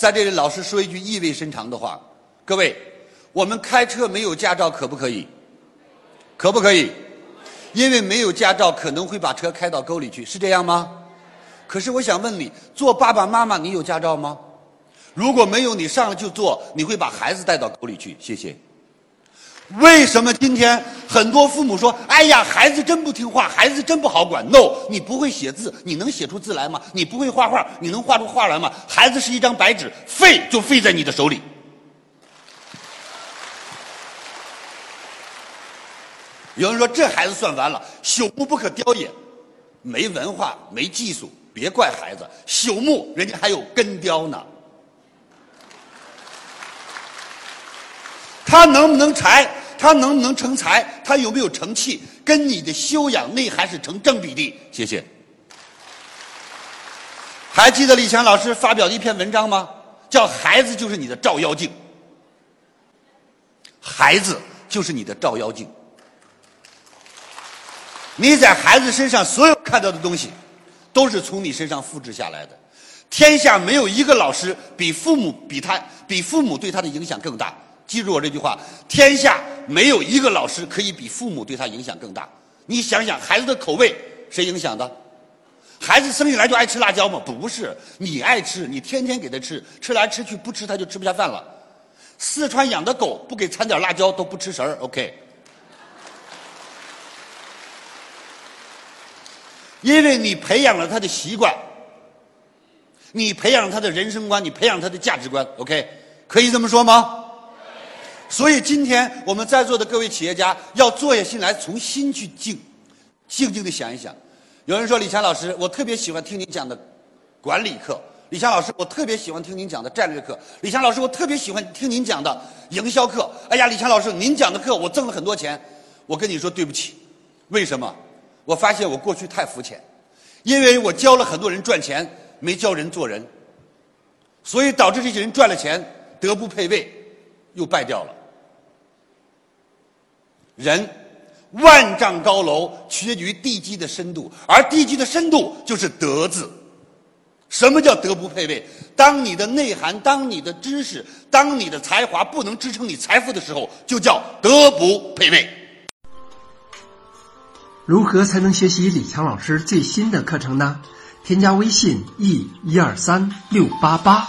在这里，老师说一句意味深长的话：各位，我们开车没有驾照可不可以？可不可以？因为没有驾照，可能会把车开到沟里去，是这样吗？可是我想问你，做爸爸妈妈，你有驾照吗？如果没有，你上来就做，你会把孩子带到沟里去？谢谢。为什么今天很多父母说：“哎呀，孩子真不听话，孩子真不好管。”No，你不会写字，你能写出字来吗？你不会画画，你能画出画来吗？孩子是一张白纸，废就废在你的手里。有人说这孩子算完了，朽木不可雕也，没文化，没技术，别怪孩子。朽木人家还有根雕呢。他能不能柴？他能不能成才？他有没有成器？跟你的修养内涵是成正比的。谢谢。还记得李强老师发表的一篇文章吗？叫“孩子就是你的照妖镜”。孩子就是你的照妖镜。你在孩子身上所有看到的东西，都是从你身上复制下来的。天下没有一个老师比父母比他比父母对他的影响更大。记住我这句话：天下没有一个老师可以比父母对他影响更大。你想想，孩子的口味谁影响的？孩子生下来就爱吃辣椒吗？不是，你爱吃，你天天给他吃，吃来吃去不吃他就吃不下饭了。四川养的狗不给掺点辣椒都不吃食儿。OK，因为你培养了他的习惯，你培养他的人生观，你培养他的价值观。OK，可以这么说吗？所以今天我们在座的各位企业家要坐下心来，从心去静，静静的想一想。有人说李强老师，我特别喜欢听您讲的管理课。李强老师，我特别喜欢听您讲的战略课。李强老师，我特别喜欢听您讲的营销课。哎呀，李强老师，您讲的课我挣了很多钱。我跟你说对不起，为什么？我发现我过去太肤浅，因为我教了很多人赚钱，没教人做人，所以导致这些人赚了钱德不配位，又败掉了。人，万丈高楼取决于地基的深度，而地基的深度就是德字。什么叫德不配位？当你的内涵、当你的知识、当你的才华不能支撑你财富的时候，就叫德不配位。如何才能学习李强老师最新的课程呢？添加微信 e 一二三六八八。